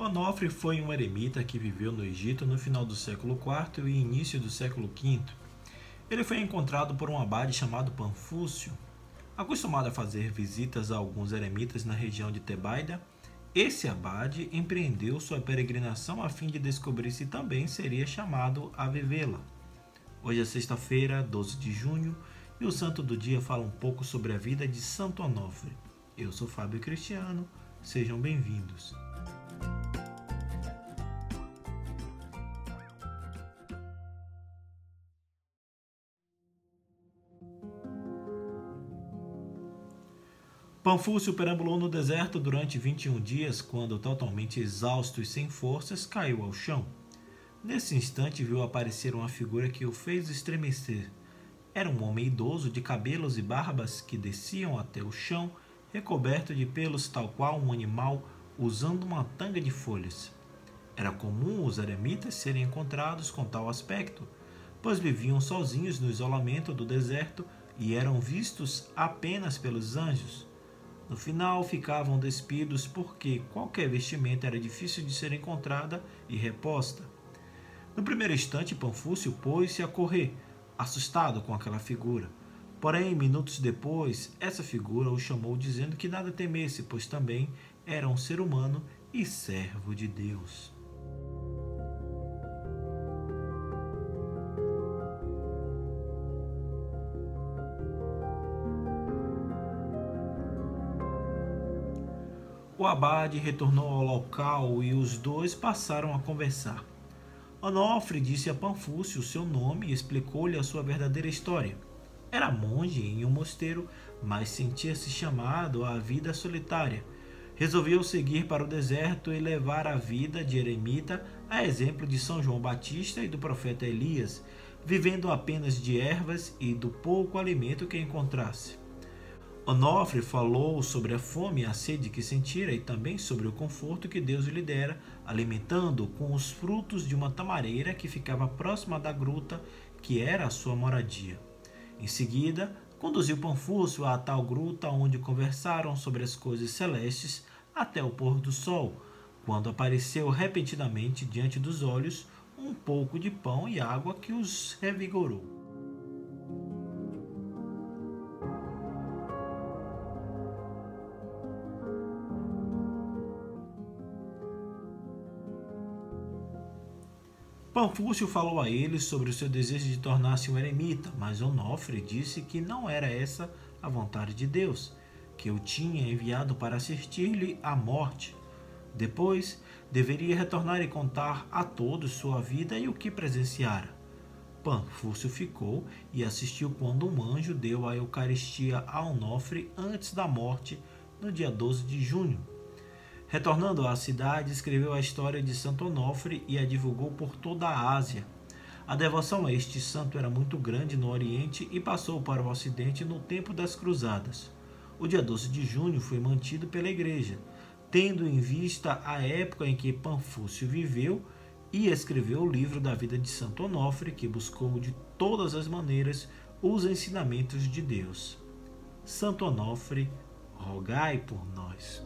Onofre foi um eremita que viveu no Egito no final do século IV e início do século V. Ele foi encontrado por um abade chamado Panfúcio. Acostumado a fazer visitas a alguns eremitas na região de Tebaida, esse abade empreendeu sua peregrinação a fim de descobrir se também seria chamado a vivê-la. Hoje é sexta-feira, 12 de junho, e o santo do dia fala um pouco sobre a vida de Santo Onofre. Eu sou Fábio Cristiano, sejam bem-vindos. Panfúcio perambulou no deserto durante 21 dias, quando, totalmente exausto e sem forças, caiu ao chão. Nesse instante, viu aparecer uma figura que o fez estremecer. Era um homem idoso de cabelos e barbas que desciam até o chão, recoberto de pelos, tal qual um animal, usando uma tanga de folhas. Era comum os eremitas serem encontrados com tal aspecto, pois viviam sozinhos no isolamento do deserto e eram vistos apenas pelos anjos. No final ficavam despidos porque qualquer vestimenta era difícil de ser encontrada e reposta. No primeiro instante, Panfúcio pôs-se a correr, assustado com aquela figura. Porém, minutos depois, essa figura o chamou dizendo que nada temesse, pois também era um ser humano e servo de Deus. O abade retornou ao local e os dois passaram a conversar. Onofre disse a Panfúcio seu nome e explicou-lhe a sua verdadeira história. Era monge em um mosteiro, mas sentia-se chamado à vida solitária. Resolveu seguir para o deserto e levar a vida de eremita a exemplo de São João Batista e do profeta Elias, vivendo apenas de ervas e do pouco alimento que encontrasse. Onofre falou sobre a fome e a sede que sentira e também sobre o conforto que Deus lhe dera, alimentando com os frutos de uma tamareira que ficava próxima da gruta, que era a sua moradia. Em seguida, conduziu Panfúcio a tal gruta onde conversaram sobre as coisas celestes até o pôr do sol, quando apareceu repentinamente diante dos olhos um pouco de pão e água que os revigorou. Panfúcio falou a ele sobre o seu desejo de tornar-se um eremita, mas Onofre disse que não era essa a vontade de Deus, que o tinha enviado para assistir-lhe à morte. Depois, deveria retornar e contar a todos sua vida e o que presenciara. Panfúcio ficou e assistiu quando um anjo deu a Eucaristia a Onofre antes da morte, no dia 12 de junho. Retornando à cidade, escreveu a história de Santo Onofre e a divulgou por toda a Ásia. A devoção a este santo era muito grande no Oriente e passou para o Ocidente no tempo das Cruzadas. O dia 12 de junho foi mantido pela Igreja, tendo em vista a época em que Panfúcio viveu e escreveu o livro da vida de Santo Onofre, que buscou de todas as maneiras os ensinamentos de Deus. Santo Onofre, rogai por nós.